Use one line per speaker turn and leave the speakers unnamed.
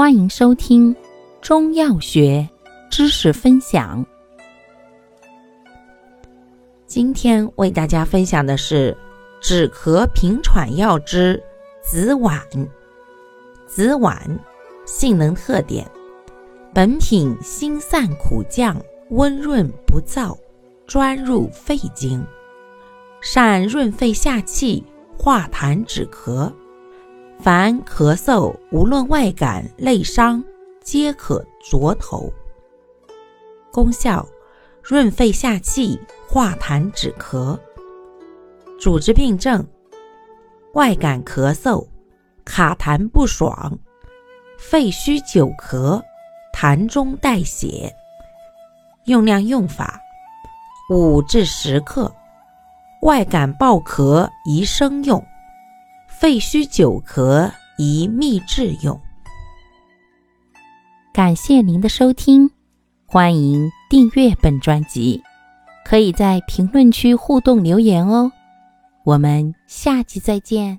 欢迎收听中药学知识分享。今天为大家分享的是止咳平喘药之紫菀。紫菀性能特点：本品辛散苦降，温润不燥，专入肺经，善润肺下气，化痰止咳。凡咳嗽，无论外感内伤，皆可着头。功效：润肺下气，化痰止咳。主治病症：外感咳嗽，卡痰不爽，肺虚久咳，痰中带血。用量用法：五至十克。外感暴咳宜生用。肺虚久咳宜秘制用。感谢您的收听，欢迎订阅本专辑，可以在评论区互动留言哦。我们下集再见。